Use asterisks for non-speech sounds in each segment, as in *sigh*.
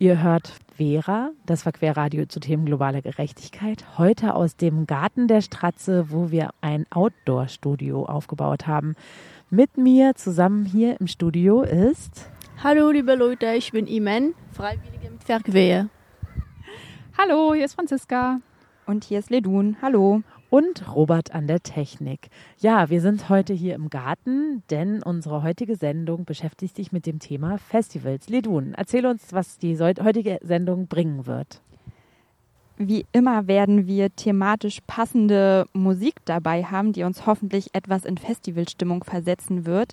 Ihr hört Vera, das war Querradio zu Themen globale Gerechtigkeit. Heute aus dem Garten der Stratze, wo wir ein Outdoor-Studio aufgebaut haben. Mit mir zusammen hier im Studio ist. Hallo, liebe Leute, ich bin Imen, Freiwillige mit Verquer. Hallo, hier ist Franziska. Und hier ist Ledun. Hallo und Robert an der Technik. Ja, wir sind heute hier im Garten, denn unsere heutige Sendung beschäftigt sich mit dem Thema Festivals. Ledun, erzähl uns, was die heutige Sendung bringen wird. Wie immer werden wir thematisch passende Musik dabei haben, die uns hoffentlich etwas in Festivalstimmung versetzen wird.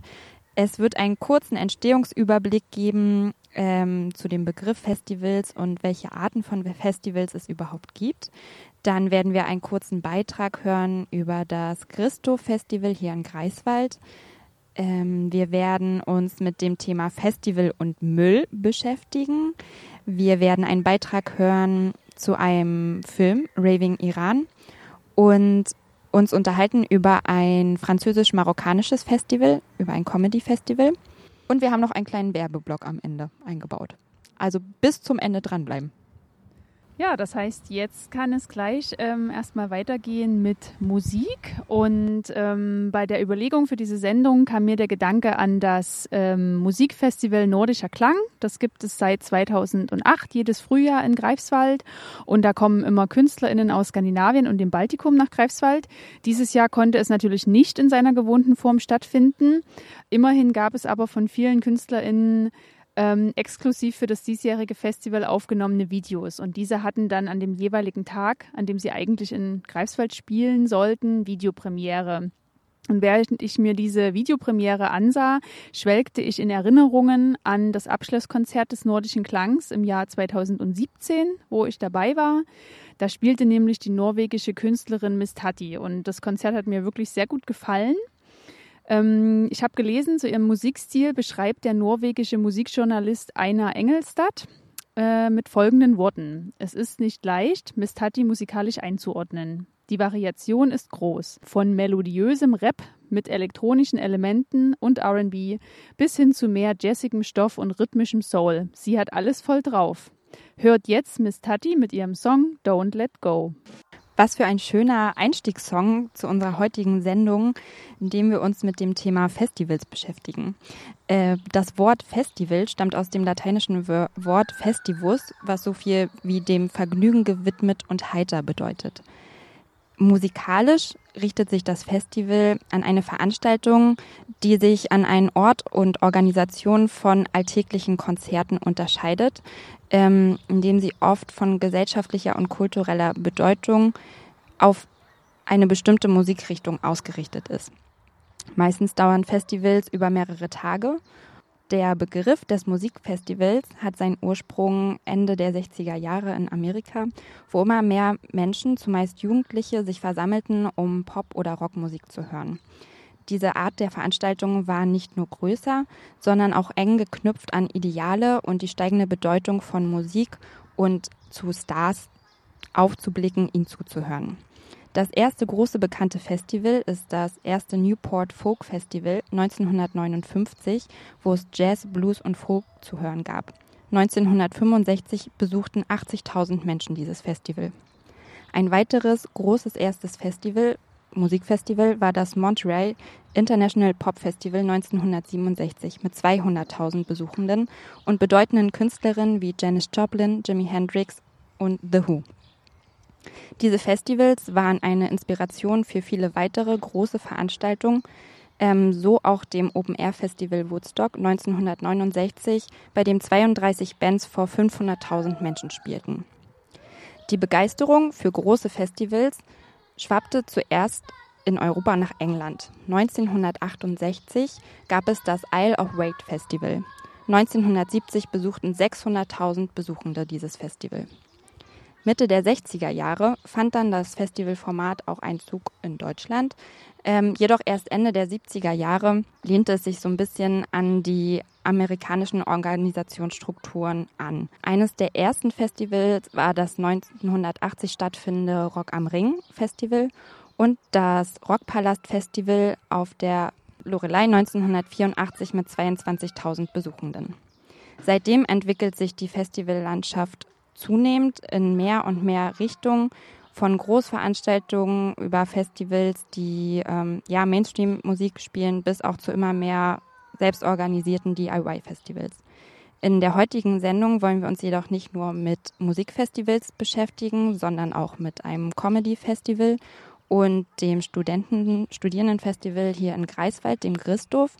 Es wird einen kurzen Entstehungsüberblick geben ähm, zu dem Begriff Festivals und welche Arten von Festivals es überhaupt gibt. Dann werden wir einen kurzen Beitrag hören über das Christo-Festival hier in Greifswald. Ähm, wir werden uns mit dem Thema Festival und Müll beschäftigen. Wir werden einen Beitrag hören zu einem Film, Raving Iran, und uns unterhalten über ein französisch-marokkanisches Festival, über ein Comedy-Festival. Und wir haben noch einen kleinen Werbeblock am Ende eingebaut. Also bis zum Ende dranbleiben. Ja, das heißt, jetzt kann es gleich ähm, erstmal weitergehen mit Musik. Und ähm, bei der Überlegung für diese Sendung kam mir der Gedanke an das ähm, Musikfestival Nordischer Klang. Das gibt es seit 2008 jedes Frühjahr in Greifswald. Und da kommen immer KünstlerInnen aus Skandinavien und dem Baltikum nach Greifswald. Dieses Jahr konnte es natürlich nicht in seiner gewohnten Form stattfinden. Immerhin gab es aber von vielen KünstlerInnen ähm, exklusiv für das diesjährige Festival aufgenommene Videos. Und diese hatten dann an dem jeweiligen Tag, an dem sie eigentlich in Greifswald spielen sollten, Videopremiere. Und während ich mir diese Videopremiere ansah, schwelgte ich in Erinnerungen an das Abschlusskonzert des Nordischen Klangs im Jahr 2017, wo ich dabei war. Da spielte nämlich die norwegische Künstlerin Miss Tatti und das Konzert hat mir wirklich sehr gut gefallen. Ähm, ich habe gelesen, zu ihrem Musikstil beschreibt der norwegische Musikjournalist Einar Engelstad äh, mit folgenden Worten. Es ist nicht leicht, Miss Tati musikalisch einzuordnen. Die Variation ist groß. Von melodiösem Rap mit elektronischen Elementen und RB bis hin zu mehr jazzigem Stoff und rhythmischem Soul. Sie hat alles voll drauf. Hört jetzt Miss Tati mit ihrem Song Don't Let Go. Was für ein schöner Einstiegssong zu unserer heutigen Sendung, in dem wir uns mit dem Thema Festivals beschäftigen. Äh, das Wort Festival stammt aus dem lateinischen Wort festivus, was so viel wie dem Vergnügen gewidmet und heiter bedeutet. Musikalisch richtet sich das Festival an eine Veranstaltung, die sich an einen Ort und Organisation von alltäglichen Konzerten unterscheidet, ähm, indem sie oft von gesellschaftlicher und kultureller Bedeutung auf eine bestimmte Musikrichtung ausgerichtet ist. Meistens dauern Festivals über mehrere Tage der Begriff des Musikfestivals hat seinen Ursprung Ende der 60er Jahre in Amerika, wo immer mehr Menschen, zumeist Jugendliche, sich versammelten, um Pop- oder Rockmusik zu hören. Diese Art der Veranstaltung war nicht nur größer, sondern auch eng geknüpft an Ideale und die steigende Bedeutung von Musik und zu Stars aufzublicken, ihnen zuzuhören. Das erste große bekannte Festival ist das erste Newport Folk Festival 1959, wo es Jazz, Blues und Folk zu hören gab. 1965 besuchten 80.000 Menschen dieses Festival. Ein weiteres großes erstes Festival, Musikfestival, war das Montreal International Pop Festival 1967 mit 200.000 Besuchenden und bedeutenden Künstlerinnen wie Janis Joplin, Jimi Hendrix und The Who. Diese Festivals waren eine Inspiration für viele weitere große Veranstaltungen, ähm, so auch dem Open Air Festival Woodstock 1969, bei dem 32 Bands vor 500.000 Menschen spielten. Die Begeisterung für große Festivals schwappte zuerst in Europa nach England. 1968 gab es das Isle of Wight Festival. 1970 besuchten 600.000 Besuchende dieses Festival. Mitte der 60er Jahre fand dann das Festivalformat auch Einzug in Deutschland. Ähm, jedoch erst Ende der 70er Jahre lehnte es sich so ein bisschen an die amerikanischen Organisationsstrukturen an. Eines der ersten Festivals war das 1980 stattfindende Rock am Ring Festival und das Rockpalast Festival auf der Lorelei 1984 mit 22.000 Besuchenden. Seitdem entwickelt sich die Festivallandschaft zunehmend in mehr und mehr Richtungen von Großveranstaltungen über Festivals, die ähm, ja Mainstream-Musik spielen, bis auch zu immer mehr selbstorganisierten DIY-Festivals. In der heutigen Sendung wollen wir uns jedoch nicht nur mit Musikfestivals beschäftigen, sondern auch mit einem Comedy-Festival und dem Studenten Studierendenfestival hier in Greifswald, dem Christoph.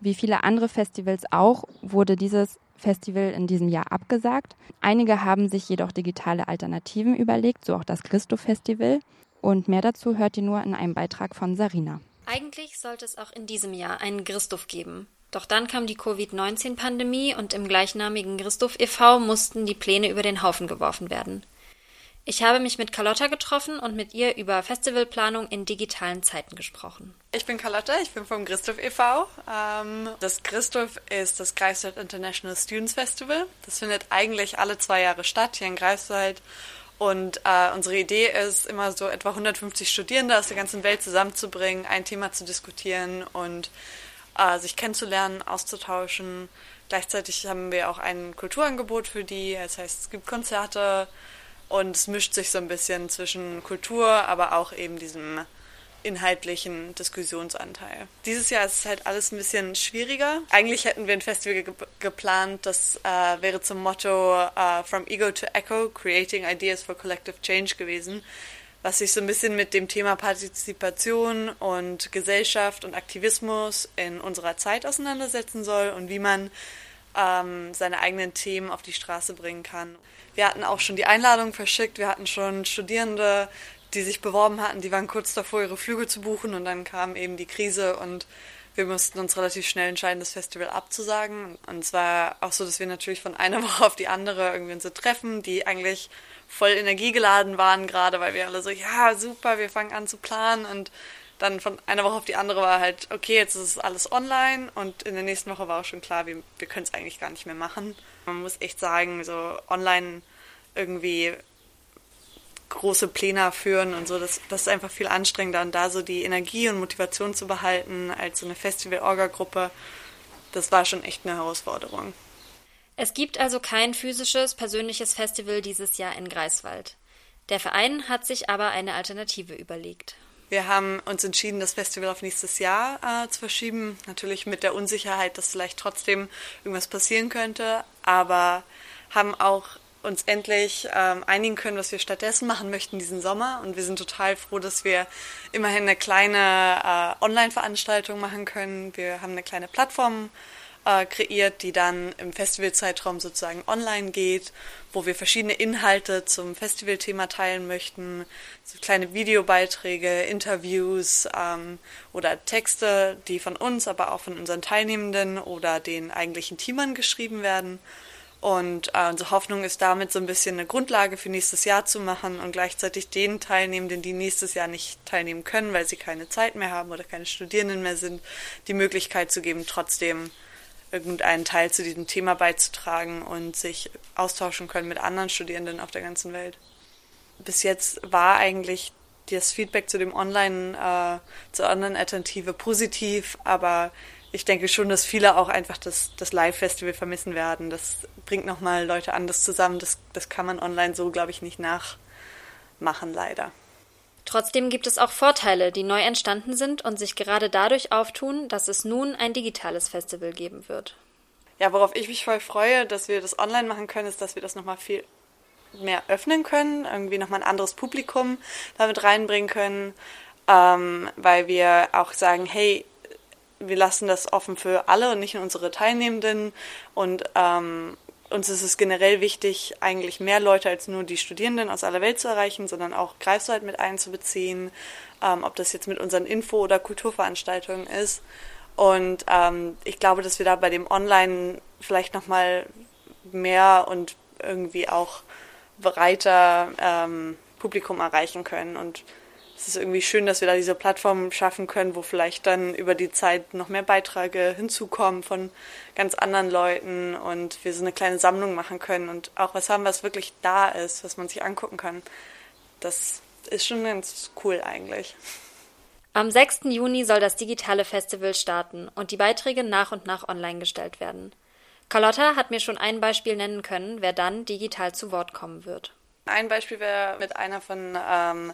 Wie viele andere Festivals auch, wurde dieses Festival in diesem Jahr abgesagt. Einige haben sich jedoch digitale Alternativen überlegt, so auch das Christoph Festival. Und mehr dazu hört ihr nur in einem Beitrag von Sarina. Eigentlich sollte es auch in diesem Jahr einen Christoph geben. Doch dann kam die Covid-19-Pandemie und im gleichnamigen Christoph e.V. mussten die Pläne über den Haufen geworfen werden. Ich habe mich mit Carlotta getroffen und mit ihr über Festivalplanung in digitalen Zeiten gesprochen. Ich bin Carlotta, ich bin vom Christoph e.V. Ähm, das Christoph ist das Greifswald International Students Festival. Das findet eigentlich alle zwei Jahre statt hier in Greifswald. Und äh, unsere Idee ist, immer so etwa 150 Studierende aus der ganzen Welt zusammenzubringen, ein Thema zu diskutieren und äh, sich kennenzulernen, auszutauschen. Gleichzeitig haben wir auch ein Kulturangebot für die. Das heißt, es gibt Konzerte und es mischt sich so ein bisschen zwischen Kultur, aber auch eben diesem inhaltlichen Diskussionsanteil. Dieses Jahr ist es halt alles ein bisschen schwieriger. Eigentlich hätten wir ein Festival ge geplant, das äh, wäre zum Motto uh, From Ego to Echo, Creating Ideas for Collective Change gewesen was sich so ein bisschen mit dem Thema Partizipation und Gesellschaft und Aktivismus in unserer Zeit auseinandersetzen soll und wie man ähm, seine eigenen Themen auf die Straße bringen kann. Wir hatten auch schon die Einladung verschickt, wir hatten schon Studierende, die sich beworben hatten, die waren kurz davor, ihre Flüge zu buchen. Und dann kam eben die Krise und wir mussten uns relativ schnell entscheiden, das Festival abzusagen. Und es war auch so, dass wir natürlich von einer *laughs* Woche auf die andere irgendwie unsere Treffen, die eigentlich voll energiegeladen waren gerade, weil wir alle so, ja, super, wir fangen an zu planen. Und dann von einer Woche auf die andere war halt, okay, jetzt ist es alles online und in der nächsten Woche war auch schon klar, wir, wir können es eigentlich gar nicht mehr machen. Man muss echt sagen, so online irgendwie große Pläne führen und so, das, das ist einfach viel anstrengender und da so die Energie und Motivation zu behalten als so eine Festival-Orga-Gruppe, das war schon echt eine Herausforderung. Es gibt also kein physisches, persönliches Festival dieses Jahr in Greifswald. Der Verein hat sich aber eine Alternative überlegt. Wir haben uns entschieden, das Festival auf nächstes Jahr äh, zu verschieben. Natürlich mit der Unsicherheit, dass vielleicht trotzdem irgendwas passieren könnte, aber haben auch uns endlich ähm, einigen können, was wir stattdessen machen möchten diesen Sommer. Und wir sind total froh, dass wir immerhin eine kleine äh, Online-Veranstaltung machen können. Wir haben eine kleine Plattform äh, kreiert, die dann im Festivalzeitraum sozusagen online geht, wo wir verschiedene Inhalte zum Festivalthema teilen möchten, so kleine Videobeiträge, Interviews ähm, oder Texte, die von uns, aber auch von unseren Teilnehmenden oder den eigentlichen Teamern geschrieben werden. Und äh, unsere Hoffnung ist damit so ein bisschen eine Grundlage für nächstes Jahr zu machen und gleichzeitig den Teilnehmenden, die nächstes Jahr nicht teilnehmen können, weil sie keine Zeit mehr haben oder keine Studierenden mehr sind, die Möglichkeit zu geben, trotzdem irgendeinen Teil zu diesem Thema beizutragen und sich austauschen können mit anderen Studierenden auf der ganzen Welt. Bis jetzt war eigentlich das Feedback zu dem Online, äh, zur Online-Alternative positiv, aber ich denke schon, dass viele auch einfach das, das Live-Festival vermissen werden. Das bringt nochmal Leute anders zusammen. Das, das kann man online so, glaube ich, nicht nachmachen, leider. Trotzdem gibt es auch Vorteile, die neu entstanden sind und sich gerade dadurch auftun, dass es nun ein digitales Festival geben wird. Ja, worauf ich mich voll freue, dass wir das online machen können, ist, dass wir das nochmal viel mehr öffnen können, irgendwie nochmal ein anderes Publikum damit reinbringen können, ähm, weil wir auch sagen, hey, wir lassen das offen für alle und nicht nur unsere Teilnehmenden. Und ähm, uns ist es generell wichtig, eigentlich mehr Leute als nur die Studierenden aus aller Welt zu erreichen, sondern auch Greifswald mit einzubeziehen, ähm, ob das jetzt mit unseren Info- oder Kulturveranstaltungen ist. Und ähm, ich glaube, dass wir da bei dem Online vielleicht nochmal mehr und irgendwie auch breiter ähm, Publikum erreichen können. Und es ist irgendwie schön, dass wir da diese Plattform schaffen können, wo vielleicht dann über die Zeit noch mehr Beiträge hinzukommen von ganz anderen Leuten und wir so eine kleine Sammlung machen können und auch was haben, was wirklich da ist, was man sich angucken kann. Das ist schon ganz cool eigentlich. Am 6. Juni soll das digitale Festival starten und die Beiträge nach und nach online gestellt werden. Carlotta hat mir schon ein Beispiel nennen können, wer dann digital zu Wort kommen wird. Ein Beispiel wäre mit einer von ähm,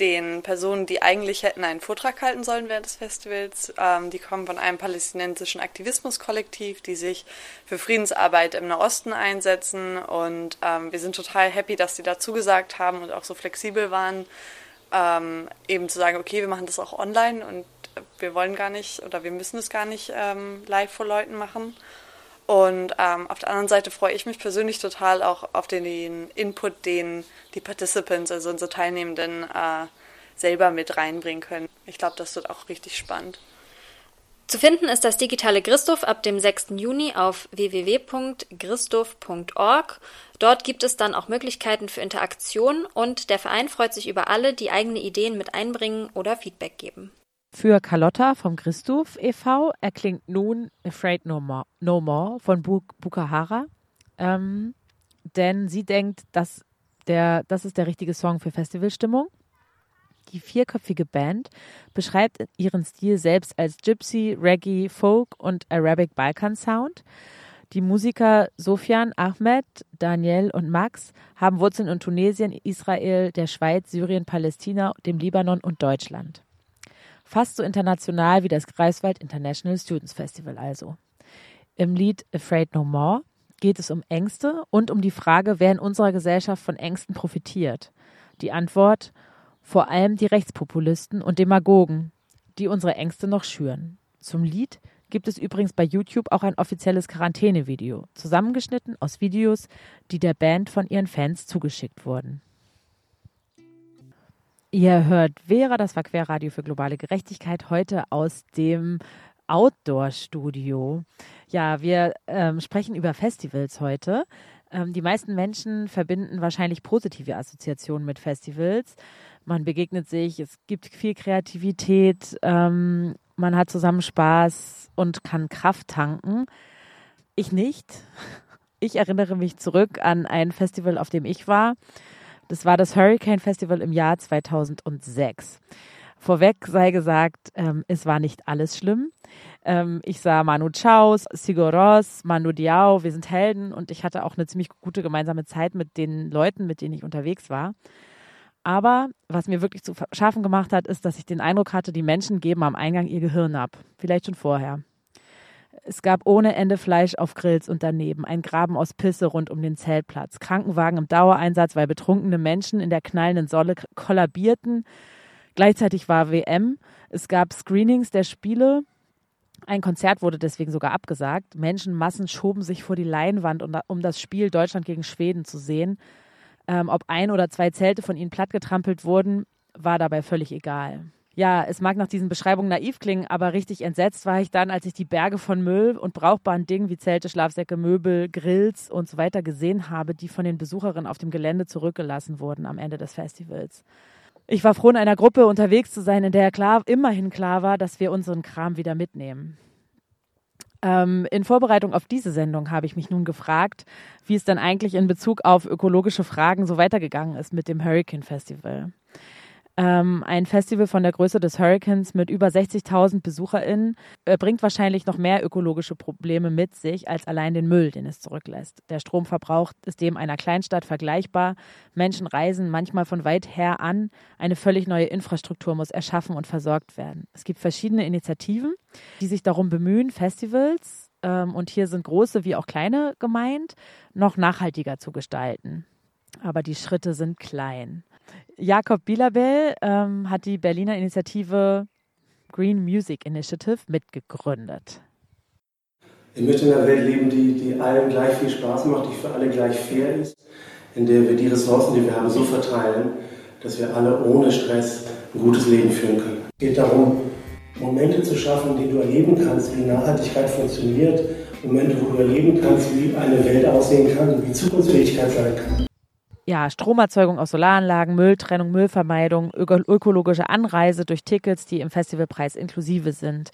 den Personen, die eigentlich hätten einen Vortrag halten sollen während des Festivals. Ähm, die kommen von einem palästinensischen Aktivismuskollektiv, die sich für Friedensarbeit im Nahosten einsetzen. Und ähm, wir sind total happy, dass sie da zugesagt haben und auch so flexibel waren, ähm, eben zu sagen, okay, wir machen das auch online und wir wollen gar nicht oder wir müssen es gar nicht ähm, live vor Leuten machen. Und ähm, auf der anderen Seite freue ich mich persönlich total auch auf den, Input, den die Participants, also unsere Teilnehmenden, äh, selber mit reinbringen können. Ich glaube, das wird auch richtig spannend. Zu finden ist das digitale Christoph ab dem 6. Juni auf www.christoph.org. Dort gibt es dann auch Möglichkeiten für Interaktion und der Verein freut sich über alle, die eigene Ideen mit einbringen oder Feedback geben. Für Carlotta vom Christoph e.V. erklingt nun Afraid No More, no more von Bukahara. Ähm, denn sie denkt, dass der, das ist der richtige Song für Festivalstimmung. Die vierköpfige Band beschreibt ihren Stil selbst als Gypsy, Reggae, Folk und Arabic Balkan Sound. Die Musiker Sofian, Ahmed, Daniel und Max haben Wurzeln in Tunesien, Israel, der Schweiz, Syrien, Palästina, dem Libanon und Deutschland. Fast so international wie das Greifswald International Students Festival also. Im Lied Afraid No More geht es um Ängste und um die Frage, wer in unserer Gesellschaft von Ängsten profitiert. Die Antwort vor allem die Rechtspopulisten und Demagogen, die unsere Ängste noch schüren. Zum Lied gibt es übrigens bei YouTube auch ein offizielles Quarantänevideo, zusammengeschnitten aus Videos, die der Band von ihren Fans zugeschickt wurden. Ihr hört Vera, das war Querradio für globale Gerechtigkeit, heute aus dem Outdoor-Studio. Ja, wir ähm, sprechen über Festivals heute. Ähm, die meisten Menschen verbinden wahrscheinlich positive Assoziationen mit Festivals. Man begegnet sich, es gibt viel Kreativität, ähm, man hat zusammen Spaß und kann Kraft tanken. Ich nicht. Ich erinnere mich zurück an ein Festival, auf dem ich war. Das war das Hurricane Festival im Jahr 2006. Vorweg sei gesagt, ähm, es war nicht alles schlimm. Ähm, ich sah Manu Chaos, Sigur Ros, Manu Diao, wir sind Helden und ich hatte auch eine ziemlich gute gemeinsame Zeit mit den Leuten, mit denen ich unterwegs war. Aber was mir wirklich zu schaffen gemacht hat, ist, dass ich den Eindruck hatte, die Menschen geben am Eingang ihr Gehirn ab. Vielleicht schon vorher. Es gab ohne Ende Fleisch auf Grills und daneben, ein Graben aus Pisse rund um den Zeltplatz, Krankenwagen im Dauereinsatz, weil betrunkene Menschen in der knallenden Solle kollabierten. Gleichzeitig war WM. Es gab Screenings der Spiele. Ein Konzert wurde deswegen sogar abgesagt. Menschenmassen schoben sich vor die Leinwand, um das Spiel Deutschland gegen Schweden zu sehen. Ähm, ob ein oder zwei Zelte von ihnen plattgetrampelt wurden, war dabei völlig egal ja, es mag nach diesen Beschreibungen naiv klingen, aber richtig entsetzt war ich dann, als ich die Berge von Müll und brauchbaren Dingen wie Zelte, Schlafsäcke, Möbel, Grills und so weiter gesehen habe, die von den Besucherinnen auf dem Gelände zurückgelassen wurden am Ende des Festivals. Ich war froh, in einer Gruppe unterwegs zu sein, in der klar, immerhin klar war, dass wir unseren Kram wieder mitnehmen. Ähm, in Vorbereitung auf diese Sendung habe ich mich nun gefragt, wie es dann eigentlich in Bezug auf ökologische Fragen so weitergegangen ist mit dem Hurricane Festival. Ähm, ein Festival von der Größe des Hurricanes mit über 60.000 BesucherInnen äh, bringt wahrscheinlich noch mehr ökologische Probleme mit sich als allein den Müll, den es zurücklässt. Der Stromverbrauch ist dem einer Kleinstadt vergleichbar. Menschen reisen manchmal von weit her an. Eine völlig neue Infrastruktur muss erschaffen und versorgt werden. Es gibt verschiedene Initiativen, die sich darum bemühen, Festivals, ähm, und hier sind große wie auch kleine gemeint, noch nachhaltiger zu gestalten. Aber die Schritte sind klein. Jakob Bilabel ähm, hat die Berliner Initiative Green Music Initiative mitgegründet. Ich möchte in einer Welt leben, die, die allen gleich viel Spaß macht, die für alle gleich fair ist, in der wir die Ressourcen, die wir haben, so verteilen, dass wir alle ohne Stress ein gutes Leben führen können. Es geht darum, Momente zu schaffen, die du erleben kannst, wie Nachhaltigkeit funktioniert, Momente, wo du erleben kannst, wie eine Welt aussehen kann, wie Zukunftsfähigkeit sein kann ja, Stromerzeugung aus Solaranlagen, Mülltrennung, Müllvermeidung, öko ökologische Anreise durch Tickets, die im Festivalpreis inklusive sind.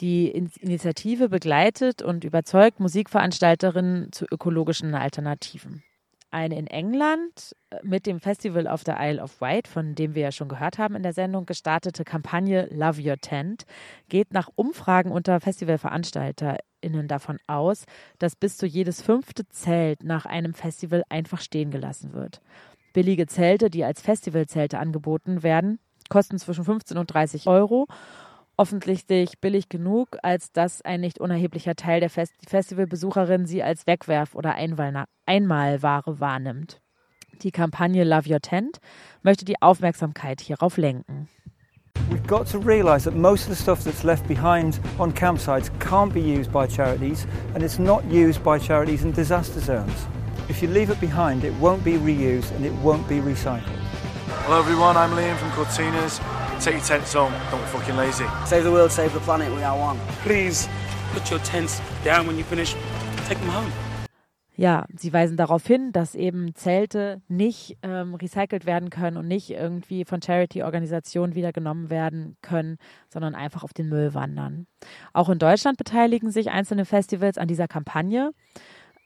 Die Initiative begleitet und überzeugt Musikveranstalterinnen zu ökologischen Alternativen. Eine in England äh, mit dem Festival of the Isle of Wight, von dem wir ja schon gehört haben in der Sendung, gestartete Kampagne Love Your Tent geht nach Umfragen unter FestivalveranstalterInnen davon aus, dass bis zu jedes fünfte Zelt nach einem Festival einfach stehen gelassen wird. Billige Zelte, die als Festivalzelte angeboten werden, kosten zwischen 15 und 30 Euro offensichtlich billig genug, als dass ein nicht unerheblicher Teil der Fest Festivalbesucherinnen sie als Wegwerf- oder Einmalware wahrnimmt. Die Kampagne Love Your Tent möchte die Aufmerksamkeit hierauf lenken. We've got to realise that most of the stuff that's left behind on campsites can't be used by charities and it's not used by charities in disaster zones. If you leave it behind, it won't be reused and it won't be recycled. Hello everyone, I'm Liam from Cortinas. Take your tents home, don't be fucking lazy. Save the world, save the planet, we are one. Please, put your tents down when you finish. Take them home. Ja, sie weisen darauf hin, dass eben Zelte nicht ähm, recycelt werden können und nicht irgendwie von Charity-Organisationen wieder genommen werden können, sondern einfach auf den Müll wandern. Auch in Deutschland beteiligen sich einzelne Festivals an dieser Kampagne.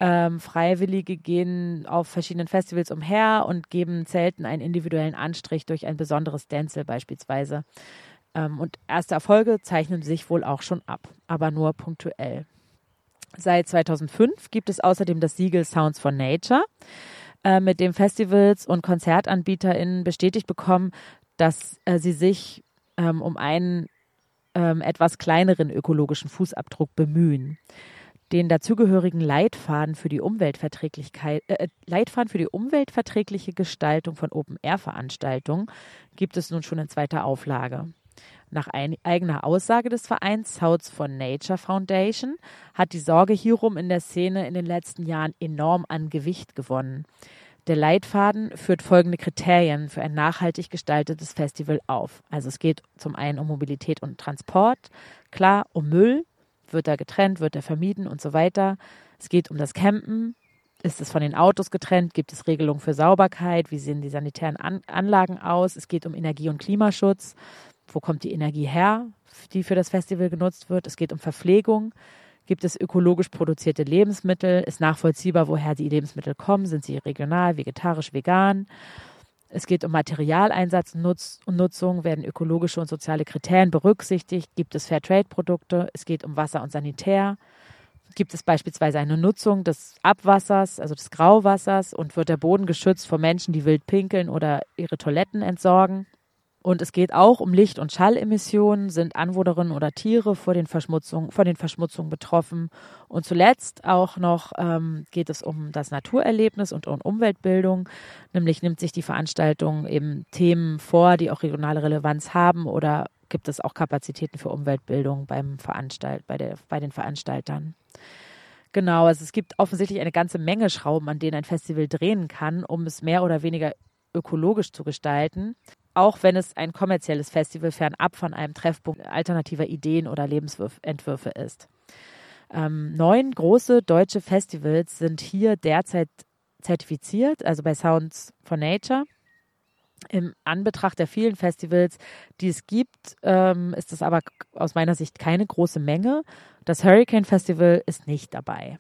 Ähm, Freiwillige gehen auf verschiedenen Festivals umher und geben Zelten einen individuellen Anstrich durch ein besonderes Denzel beispielsweise. Ähm, und erste Erfolge zeichnen sich wohl auch schon ab, aber nur punktuell. Seit 2005 gibt es außerdem das Siegel Sounds for Nature, äh, mit dem Festivals und KonzertanbieterInnen bestätigt bekommen, dass äh, sie sich ähm, um einen ähm, etwas kleineren ökologischen Fußabdruck bemühen den dazugehörigen Leitfaden für die Umweltverträglichkeit, äh, äh, Leitfaden für die umweltverträgliche Gestaltung von Open-Air-Veranstaltungen gibt es nun schon in zweiter Auflage. Nach ein, eigener Aussage des Vereins Souths for Nature Foundation hat die Sorge hierum in der Szene in den letzten Jahren enorm an Gewicht gewonnen. Der Leitfaden führt folgende Kriterien für ein nachhaltig gestaltetes Festival auf. Also es geht zum einen um Mobilität und Transport, klar um Müll, wird er getrennt, wird er vermieden und so weiter. Es geht um das Campen. Ist es von den Autos getrennt? Gibt es Regelungen für Sauberkeit? Wie sehen die sanitären An Anlagen aus? Es geht um Energie- und Klimaschutz. Wo kommt die Energie her, die für das Festival genutzt wird? Es geht um Verpflegung. Gibt es ökologisch produzierte Lebensmittel? Ist nachvollziehbar, woher die Lebensmittel kommen? Sind sie regional, vegetarisch, vegan? Es geht um Materialeinsatz und Nutzung, werden ökologische und soziale Kriterien berücksichtigt, gibt es Fairtrade-Produkte, es geht um Wasser und Sanitär, gibt es beispielsweise eine Nutzung des Abwassers, also des Grauwassers? Und wird der Boden geschützt vor Menschen, die wild pinkeln oder ihre Toiletten entsorgen. Und es geht auch um Licht- und Schallemissionen, sind Anwohnerinnen oder Tiere vor den Verschmutzungen, von den Verschmutzungen betroffen. Und zuletzt auch noch ähm, geht es um das Naturerlebnis und um Umweltbildung. Nämlich nimmt sich die Veranstaltung eben Themen vor, die auch regionale Relevanz haben oder gibt es auch Kapazitäten für Umweltbildung beim Veranstalt, bei, der, bei den Veranstaltern. Genau, also es gibt offensichtlich eine ganze Menge Schrauben, an denen ein Festival drehen kann, um es mehr oder weniger ökologisch zu gestalten auch wenn es ein kommerzielles Festival fernab von einem Treffpunkt alternativer Ideen oder Lebensentwürfe ist. Ähm, neun große deutsche Festivals sind hier derzeit zertifiziert, also bei Sounds for Nature. Im Anbetracht der vielen Festivals, die es gibt, ähm, ist es aber aus meiner Sicht keine große Menge. Das Hurricane Festival ist nicht dabei.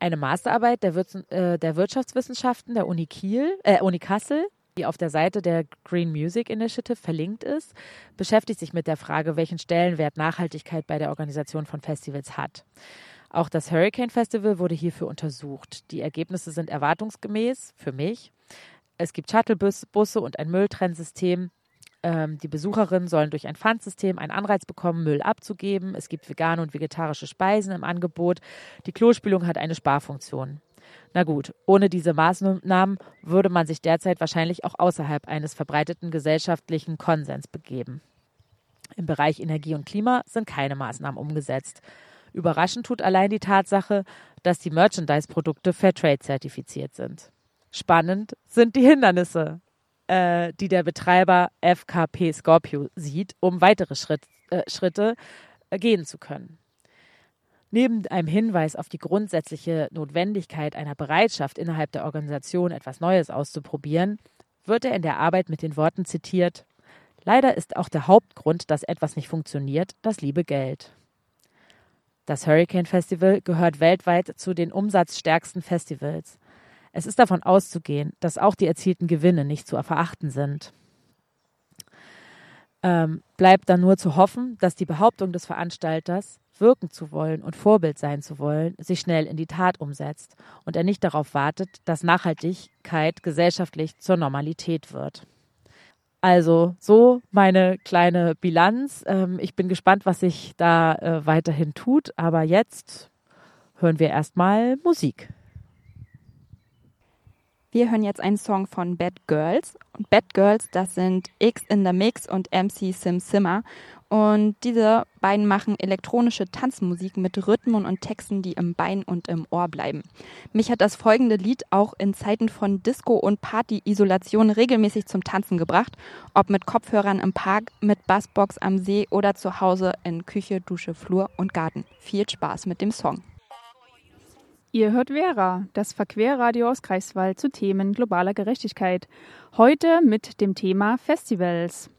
Eine Masterarbeit der, Wir äh, der Wirtschaftswissenschaften der Uni Kiel, äh, Uni Kassel die auf der Seite der Green Music Initiative verlinkt ist, beschäftigt sich mit der Frage, welchen Stellenwert Nachhaltigkeit bei der Organisation von Festivals hat. Auch das Hurricane Festival wurde hierfür untersucht. Die Ergebnisse sind erwartungsgemäß für mich. Es gibt Shuttlebusse und ein Mülltrennsystem. Ähm, die Besucherinnen sollen durch ein Pfandsystem einen Anreiz bekommen, Müll abzugeben. Es gibt vegane und vegetarische Speisen im Angebot. Die Klospülung hat eine Sparfunktion. Na gut, ohne diese Maßnahmen würde man sich derzeit wahrscheinlich auch außerhalb eines verbreiteten gesellschaftlichen Konsens begeben. Im Bereich Energie und Klima sind keine Maßnahmen umgesetzt. Überraschend tut allein die Tatsache, dass die Merchandise-Produkte Fairtrade zertifiziert sind. Spannend sind die Hindernisse, äh, die der Betreiber FKP Scorpio sieht, um weitere Schritt, äh, Schritte äh, gehen zu können. Neben einem Hinweis auf die grundsätzliche Notwendigkeit einer Bereitschaft innerhalb der Organisation etwas Neues auszuprobieren, wird er in der Arbeit mit den Worten zitiert Leider ist auch der Hauptgrund, dass etwas nicht funktioniert, das liebe Geld. Das Hurricane Festival gehört weltweit zu den umsatzstärksten Festivals. Es ist davon auszugehen, dass auch die erzielten Gewinne nicht zu verachten sind. Ähm, bleibt dann nur zu hoffen, dass die Behauptung des Veranstalters, wirken zu wollen und Vorbild sein zu wollen, sich schnell in die Tat umsetzt und er nicht darauf wartet, dass Nachhaltigkeit gesellschaftlich zur Normalität wird. Also so meine kleine Bilanz. Ähm, ich bin gespannt, was sich da äh, weiterhin tut, aber jetzt hören wir erstmal Musik. Wir hören jetzt einen Song von Bad Girls. Und Bad Girls, das sind X in the Mix und MC Sim Simmer. Und diese beiden machen elektronische Tanzmusik mit Rhythmen und Texten, die im Bein und im Ohr bleiben. Mich hat das folgende Lied auch in Zeiten von Disco- und Party-Isolation regelmäßig zum Tanzen gebracht. Ob mit Kopfhörern im Park, mit Bassbox am See oder zu Hause in Küche, Dusche, Flur und Garten. Viel Spaß mit dem Song. Ihr hört Vera, das Verquerradio aus Greifswald zu Themen globaler Gerechtigkeit. Heute mit dem Thema Festivals.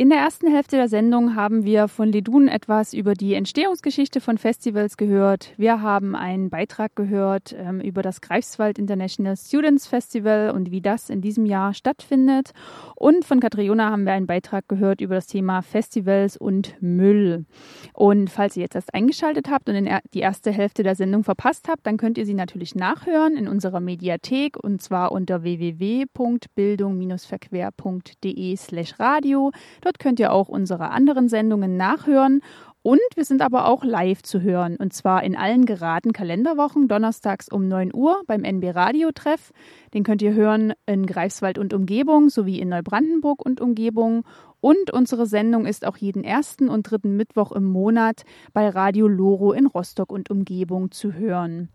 In der ersten Hälfte der Sendung haben wir von Ledun etwas über die Entstehungsgeschichte von Festivals gehört. Wir haben einen Beitrag gehört ähm, über das Greifswald International Students Festival und wie das in diesem Jahr stattfindet. Und von Katriona haben wir einen Beitrag gehört über das Thema Festivals und Müll. Und falls ihr jetzt erst eingeschaltet habt und die erste Hälfte der Sendung verpasst habt, dann könnt ihr sie natürlich nachhören in unserer Mediathek und zwar unter www.bildung-verquer.de slash radio. Dort könnt ihr auch unsere anderen Sendungen nachhören. Und wir sind aber auch live zu hören. Und zwar in allen geraden Kalenderwochen, donnerstags um 9 Uhr beim NB Radio Treff. Den könnt ihr hören in Greifswald und Umgebung sowie in Neubrandenburg und Umgebung. Und unsere Sendung ist auch jeden ersten und dritten Mittwoch im Monat bei Radio Loro in Rostock und Umgebung zu hören.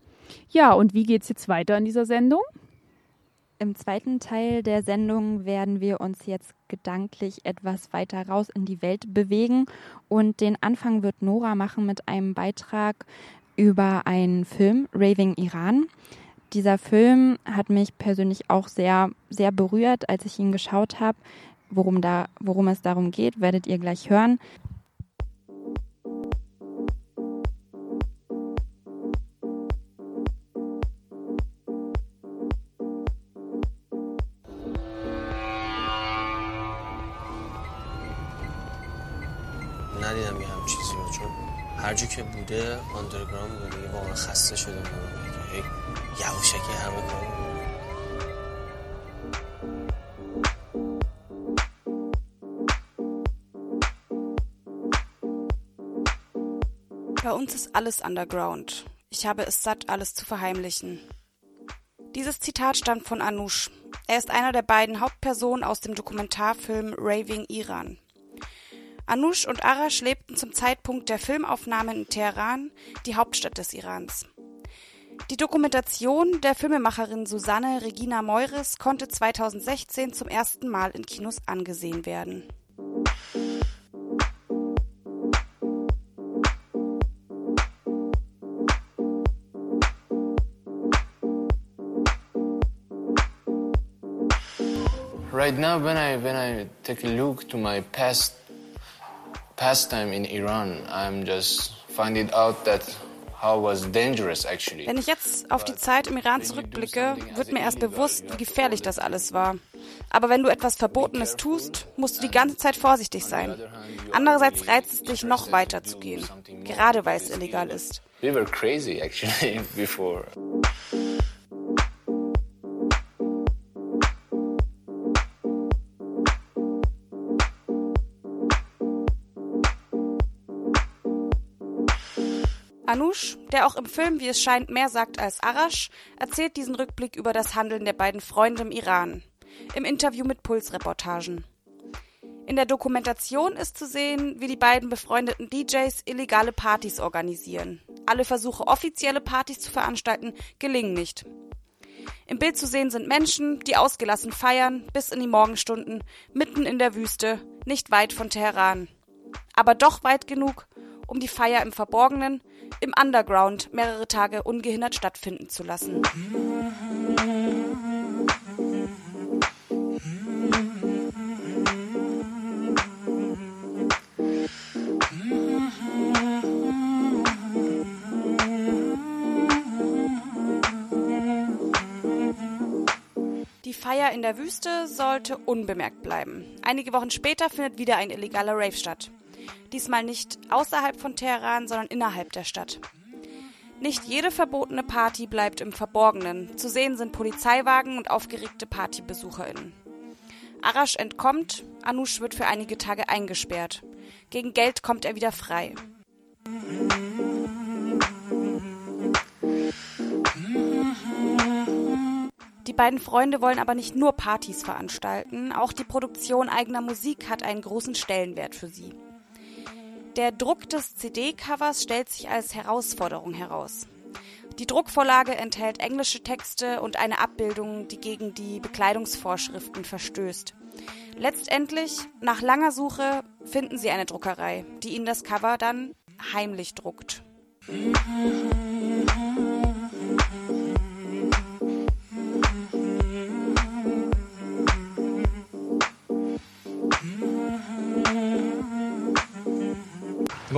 Ja, und wie geht's jetzt weiter in dieser Sendung? Im zweiten Teil der Sendung werden wir uns jetzt gedanklich etwas weiter raus in die Welt bewegen und den Anfang wird Nora machen mit einem Beitrag über einen Film, Raving Iran. Dieser Film hat mich persönlich auch sehr, sehr berührt, als ich ihn geschaut habe. Worum, da, worum es darum geht, werdet ihr gleich hören. هر جا که بوده آندرگراند بوده دیگه واقعا خسته شده بوده هی یواشکی همه کار Bei uns ist alles underground. Ich habe es satt, alles zu verheimlichen. Dieses Zitat stammt von Anush. Er ist einer der beiden Hauptpersonen aus dem Dokumentarfilm Raving Iran. Anush und Arash lebten zum Zeitpunkt der Filmaufnahmen in Teheran, die Hauptstadt des Irans. Die Dokumentation der Filmemacherin Susanne Regina Meures konnte 2016 zum ersten Mal in Kinos angesehen werden. Right now, when I when I take a look to my past pastime in Iran, I'm just finding out that how was dangerous actually. Wenn ich jetzt auf die Zeit im Iran zurückblicke, wird mir erst bewusst, wie gefährlich das alles war. Aber wenn du etwas Verbotenes tust, musst du die ganze Zeit vorsichtig sein. Andererseits reizt es dich, noch weiter zu gehen, gerade weil es illegal ist. We were crazy actually *laughs* before. Anush, der auch im Film, wie es scheint, mehr sagt als Arash, erzählt diesen Rückblick über das Handeln der beiden Freunde im Iran. Im Interview mit Pulsreportagen. In der Dokumentation ist zu sehen, wie die beiden befreundeten DJs illegale Partys organisieren. Alle Versuche, offizielle Partys zu veranstalten, gelingen nicht. Im Bild zu sehen sind Menschen, die ausgelassen feiern, bis in die Morgenstunden, mitten in der Wüste, nicht weit von Teheran. Aber doch weit genug, um die Feier im Verborgenen, im Underground mehrere Tage ungehindert stattfinden zu lassen. die Feier in der Wüste sollte unbemerkt bleiben. Einige Wochen später findet wieder ein illegaler Rave statt. Diesmal nicht außerhalb von Teheran, sondern innerhalb der Stadt. Nicht jede verbotene Party bleibt im Verborgenen. Zu sehen sind Polizeiwagen und aufgeregte PartybesucherInnen. Arash entkommt, Anush wird für einige Tage eingesperrt. Gegen Geld kommt er wieder frei. Die beiden Freunde wollen aber nicht nur Partys veranstalten, auch die Produktion eigener Musik hat einen großen Stellenwert für sie. Der Druck des CD-Covers stellt sich als Herausforderung heraus. Die Druckvorlage enthält englische Texte und eine Abbildung, die gegen die Bekleidungsvorschriften verstößt. Letztendlich, nach langer Suche, finden sie eine Druckerei, die ihnen das Cover dann heimlich druckt.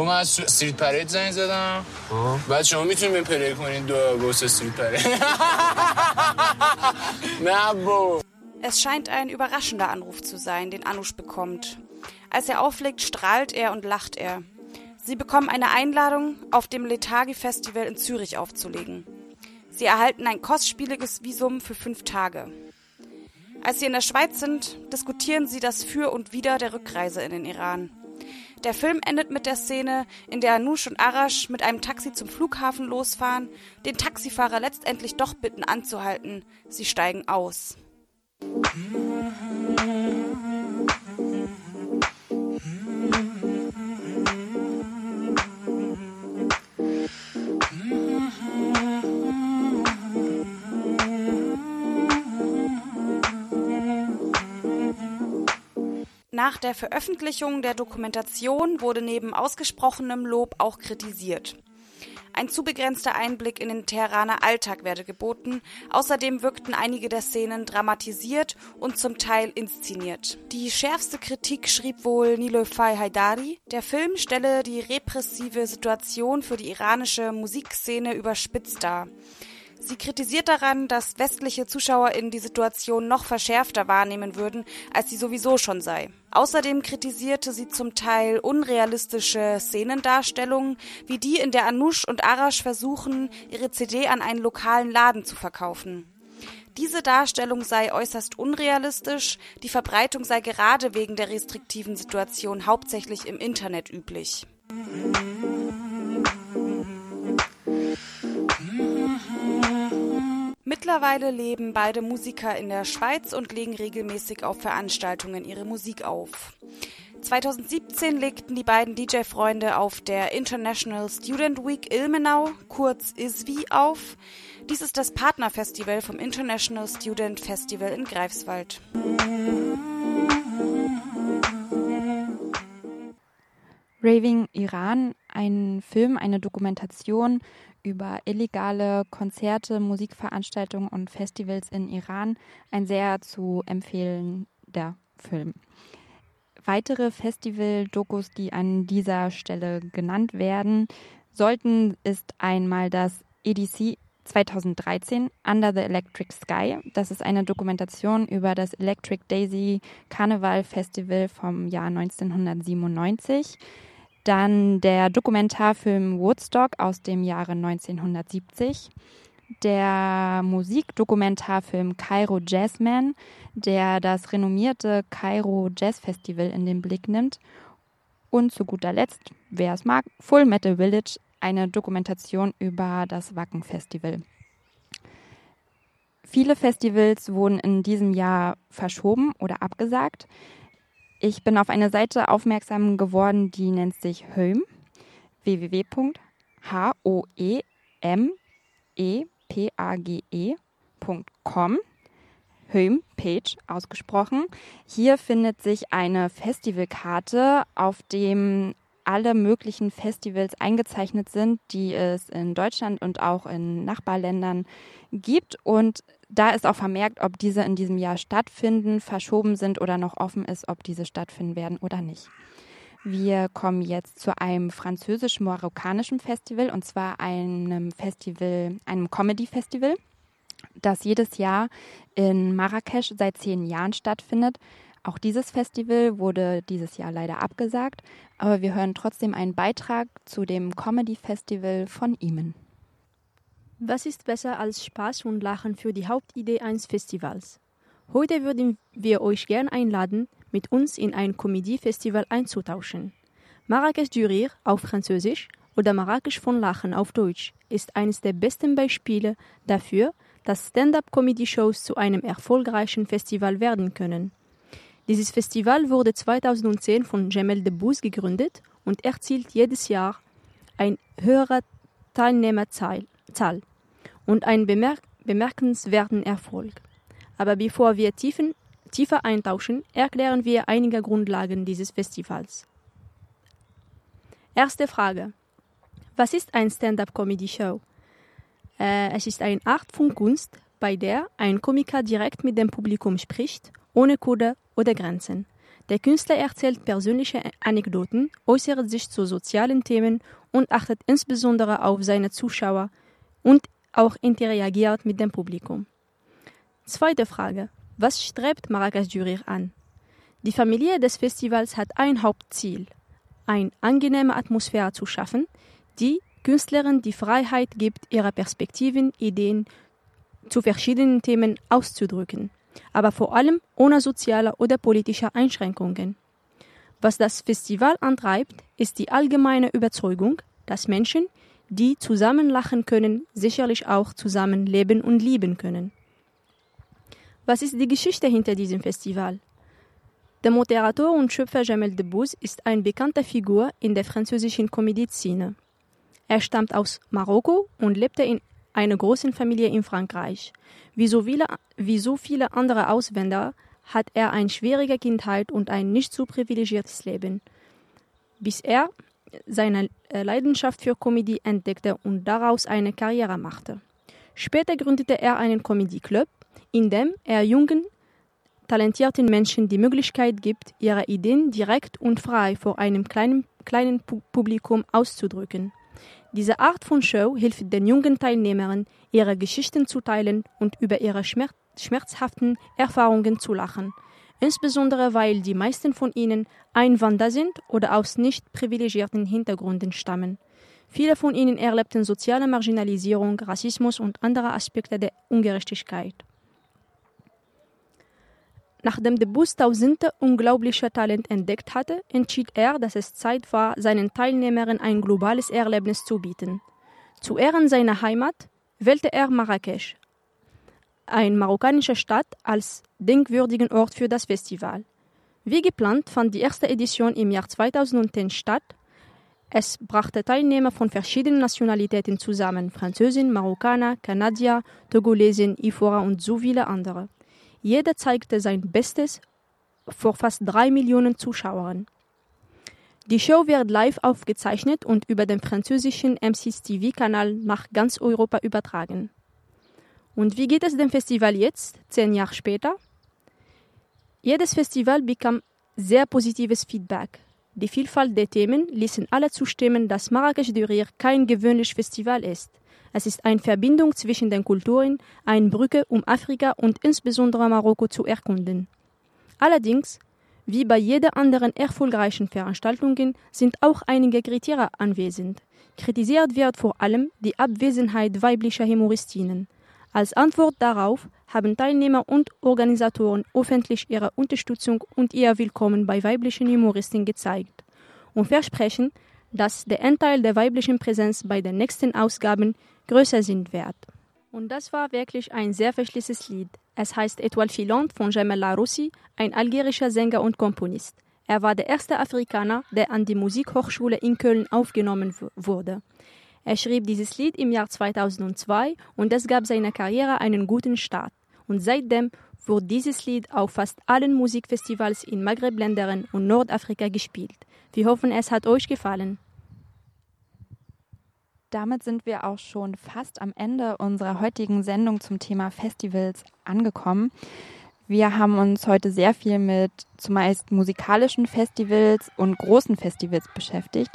من از استریت پرید زنگ زدم بعد شما میتونید به پلی کنید دو آگوست استریت پرید *laughs* نه بو Es scheint ein überraschender Anruf zu sein, den Anush bekommt. Als er auflegt, strahlt er und lacht er. Sie bekommen eine Einladung, auf dem Letagi-Festival in Zürich aufzulegen. Sie erhalten ein kostspieliges Visum für fünf Tage. Als sie in der Schweiz sind, diskutieren sie das Für und Wider der Rückreise in den Iran. Der Film endet mit der Szene, in der Anush und Arash mit einem Taxi zum Flughafen losfahren, den Taxifahrer letztendlich doch bitten anzuhalten. Sie steigen aus. Nach der Veröffentlichung der Dokumentation wurde neben ausgesprochenem Lob auch kritisiert. Ein zu begrenzter Einblick in den Teheraner Alltag werde geboten. Außerdem wirkten einige der Szenen dramatisiert und zum Teil inszeniert. Die schärfste Kritik schrieb wohl Nilofai Haidari. Der Film stelle die repressive Situation für die iranische Musikszene überspitzt dar. Sie kritisiert daran, dass westliche ZuschauerInnen die Situation noch verschärfter wahrnehmen würden, als sie sowieso schon sei. Außerdem kritisierte sie zum Teil unrealistische Szenendarstellungen, wie die, in der Anush und Arash versuchen, ihre CD an einen lokalen Laden zu verkaufen. Diese Darstellung sei äußerst unrealistisch, die Verbreitung sei gerade wegen der restriktiven Situation hauptsächlich im Internet üblich. Mittlerweile leben beide Musiker in der Schweiz und legen regelmäßig auf Veranstaltungen ihre Musik auf. 2017 legten die beiden DJ-Freunde auf der International Student Week Ilmenau, kurz ISWI, auf. Dies ist das Partnerfestival vom International Student Festival in Greifswald. Raving Iran, ein Film, eine Dokumentation über illegale Konzerte, Musikveranstaltungen und Festivals in Iran. Ein sehr zu empfehlender Film. Weitere Festival-Dokus, die an dieser Stelle genannt werden sollten, ist einmal das EDC 2013 Under the Electric Sky. Das ist eine Dokumentation über das Electric Daisy Carnival Festival vom Jahr 1997. Dann der Dokumentarfilm Woodstock aus dem Jahre 1970. Der Musikdokumentarfilm Cairo Jazzman, der das renommierte Cairo Jazz Festival in den Blick nimmt. Und zu guter Letzt, wer es mag, Full Metal Village, eine Dokumentation über das Wacken Festival. Viele Festivals wurden in diesem Jahr verschoben oder abgesagt. Ich bin auf eine Seite aufmerksam geworden, die nennt sich Home, www.h-o-e-m-e-p-a-g-e.com. Homepage ausgesprochen. Hier findet sich eine Festivalkarte, auf dem alle möglichen Festivals eingezeichnet sind, die es in Deutschland und auch in Nachbarländern gibt. Und da ist auch vermerkt, ob diese in diesem Jahr stattfinden, verschoben sind oder noch offen ist, ob diese stattfinden werden oder nicht. Wir kommen jetzt zu einem französisch-marokkanischen Festival und zwar einem Festival, einem Comedy-Festival. das jedes Jahr in Marrakesch seit zehn Jahren stattfindet. Auch dieses Festival wurde dieses Jahr leider abgesagt, aber wir hören trotzdem einen Beitrag zu dem Comedy Festival von Imen. Was ist besser als Spaß und Lachen für die Hauptidee eines Festivals? Heute würden wir euch gern einladen, mit uns in ein Comedy-Festival einzutauschen. Marrakech du Rire auf Französisch oder Marrakesch von Lachen auf Deutsch ist eines der besten Beispiele dafür, dass Stand-up-Comedy-Shows zu einem erfolgreichen Festival werden können. Dieses Festival wurde 2010 von Jamel Debbouze gegründet und erzielt jedes Jahr eine höhere Teilnehmerzahl und einen bemerk bemerkenswerten Erfolg. Aber bevor wir tiefen, tiefer eintauchen, erklären wir einige Grundlagen dieses Festivals. Erste Frage. Was ist ein Stand-up-Comedy-Show? Äh, es ist eine Art von Kunst, bei der ein Komiker direkt mit dem Publikum spricht, ohne Code oder Grenzen. Der Künstler erzählt persönliche Anekdoten, äußert sich zu sozialen Themen und achtet insbesondere auf seine Zuschauer und auch interagiert mit dem Publikum. Zweite Frage. Was strebt Marrakech Jurir an? Die Familie des Festivals hat ein Hauptziel, eine angenehme Atmosphäre zu schaffen, die Künstlern die Freiheit gibt, ihre Perspektiven, Ideen zu verschiedenen Themen auszudrücken aber vor allem ohne soziale oder politische Einschränkungen. Was das Festival antreibt, ist die allgemeine Überzeugung, dass Menschen, die zusammen lachen können, sicherlich auch zusammen leben und lieben können. Was ist die Geschichte hinter diesem Festival? Der Moderator und Schöpfer Jamel Debbouze ist eine bekannte Figur in der französischen Comédie-Szene. Er stammt aus Marokko und lebte in einer großen Familie in Frankreich. Wie so viele, wie so viele andere Ausländer hat er eine schwierige Kindheit und ein nicht so privilegiertes Leben, bis er seine äh, Leidenschaft für Comedy entdeckte und daraus eine Karriere machte. Später gründete er einen Comedy-Club, in dem er jungen, talentierten Menschen die Möglichkeit gibt, ihre Ideen direkt und frei vor einem kleinen, kleinen Publikum auszudrücken. Diese Art von Show hilft den jungen Teilnehmern, ihre Geschichten zu teilen und über ihre schmerz schmerzhaften Erfahrungen zu lachen, insbesondere weil die meisten von ihnen Einwanderer sind oder aus nicht privilegierten Hintergründen stammen. Viele von ihnen erlebten soziale Marginalisierung, Rassismus und andere Aspekte der Ungerechtigkeit. Nachdem der Bus tausende unglaubliche Talent entdeckt hatte, entschied er, dass es Zeit war, seinen Teilnehmern ein globales Erlebnis zu bieten. Zu Ehren seiner Heimat wählte er Marrakesch, eine marokkanische Stadt, als denkwürdigen Ort für das Festival. Wie geplant fand die erste Edition im Jahr 2010 statt. Es brachte Teilnehmer von verschiedenen Nationalitäten zusammen: Französin, Marokkaner, Kanadier, Togolesen, Ivorer und so viele andere. Jeder zeigte sein Bestes vor fast drei Millionen Zuschauern. Die Show wird live aufgezeichnet und über den französischen MCs TV-Kanal nach ganz Europa übertragen. Und wie geht es dem Festival jetzt, zehn Jahre später? Jedes Festival bekam sehr positives Feedback. Die Vielfalt der Themen ließen alle zustimmen, dass Marrakech du Rire kein gewöhnliches Festival ist. Es ist eine Verbindung zwischen den Kulturen, eine Brücke, um Afrika und insbesondere Marokko zu erkunden. Allerdings, wie bei jeder anderen erfolgreichen Veranstaltung, sind auch einige Kriterien anwesend. Kritisiert wird vor allem die Abwesenheit weiblicher Humoristinnen. Als Antwort darauf haben Teilnehmer und Organisatoren öffentlich ihre Unterstützung und ihr Willkommen bei weiblichen Humoristen gezeigt und versprechen, dass der Anteil der weiblichen Präsenz bei den nächsten Ausgaben größer sind wird. Und das war wirklich ein sehr verschließes Lied. Es heißt Etoile filante von Jamal Larossi, ein algerischer Sänger und Komponist. Er war der erste Afrikaner, der an die Musikhochschule in Köln aufgenommen wurde. Er schrieb dieses Lied im Jahr 2002 und es gab seiner Karriere einen guten Start. Und seitdem wurde dieses Lied auf fast allen Musikfestivals in Maghreb-Ländern und Nordafrika gespielt. Wir hoffen, es hat euch gefallen damit sind wir auch schon fast am Ende unserer heutigen Sendung zum Thema Festivals angekommen. Wir haben uns heute sehr viel mit zumeist musikalischen Festivals und großen Festivals beschäftigt.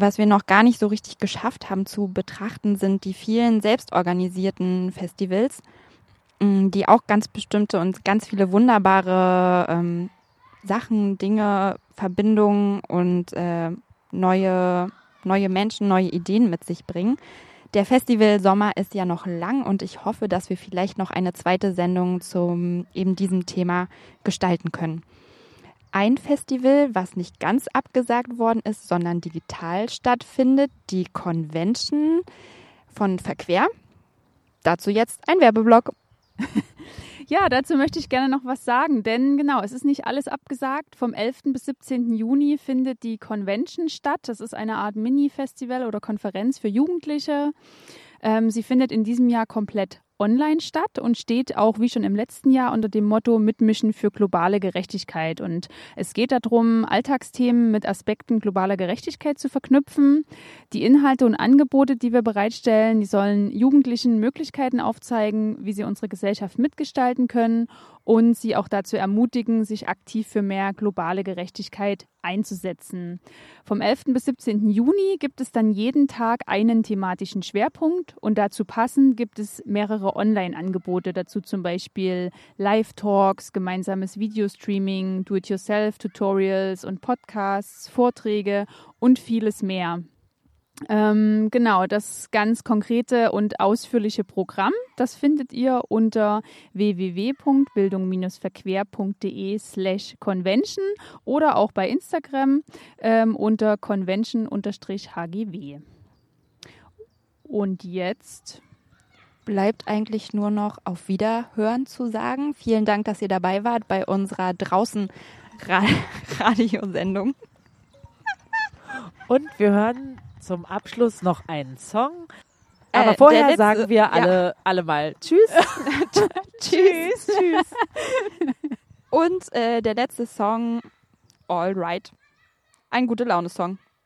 Was wir noch gar nicht so richtig geschafft haben zu betrachten, sind die vielen selbstorganisierten Festivals, mm, die auch ganz bestimmte und ganz viele wunderbare ähm, Sachen, Dinge, Verbindungen und äh, neue, neue Menschen, neue Ideen mit sich bringen. Der Festival Sommer ist ja noch lang und ich hoffe, dass wir vielleicht noch eine zweite Sendung zum eben diesem Thema gestalten können. Ein Festival, was nicht ganz abgesagt worden ist, sondern digital stattfindet, die Convention von Verquer. Dazu jetzt ein Werbeblock. *laughs* Ja, dazu möchte ich gerne noch was sagen, denn genau, es ist nicht alles abgesagt. Vom 11. bis 17. Juni findet die Convention statt. Das ist eine Art Mini-Festival oder Konferenz für Jugendliche. Ähm, sie findet in diesem Jahr komplett online statt und steht auch wie schon im letzten Jahr unter dem Motto Mitmischen für globale Gerechtigkeit. Und es geht darum, Alltagsthemen mit Aspekten globaler Gerechtigkeit zu verknüpfen. Die Inhalte und Angebote, die wir bereitstellen, die sollen Jugendlichen Möglichkeiten aufzeigen, wie sie unsere Gesellschaft mitgestalten können und sie auch dazu ermutigen, sich aktiv für mehr globale Gerechtigkeit einzusetzen. Vom 11. bis 17. Juni gibt es dann jeden Tag einen thematischen Schwerpunkt und dazu passend gibt es mehrere Online-Angebote, dazu zum Beispiel Live-Talks, gemeinsames Videostreaming, Do-it-yourself-Tutorials und Podcasts, Vorträge und vieles mehr. Ähm, genau, das ganz konkrete und ausführliche Programm, das findet ihr unter www.bildung-verquer.de slash convention oder auch bei Instagram ähm, unter convention-hgw. Und jetzt bleibt eigentlich nur noch auf Wiederhören zu sagen. Vielen Dank, dass ihr dabei wart bei unserer draußen *laughs* Radiosendung. Und wir hören zum Abschluss noch einen Song. Aber äh, vorher sagen wir alle, ja. alle mal *laughs* Tschüss. tschüss. Tschüss. Und äh, der letzte Song, All Right. Ein gute Laune-Song.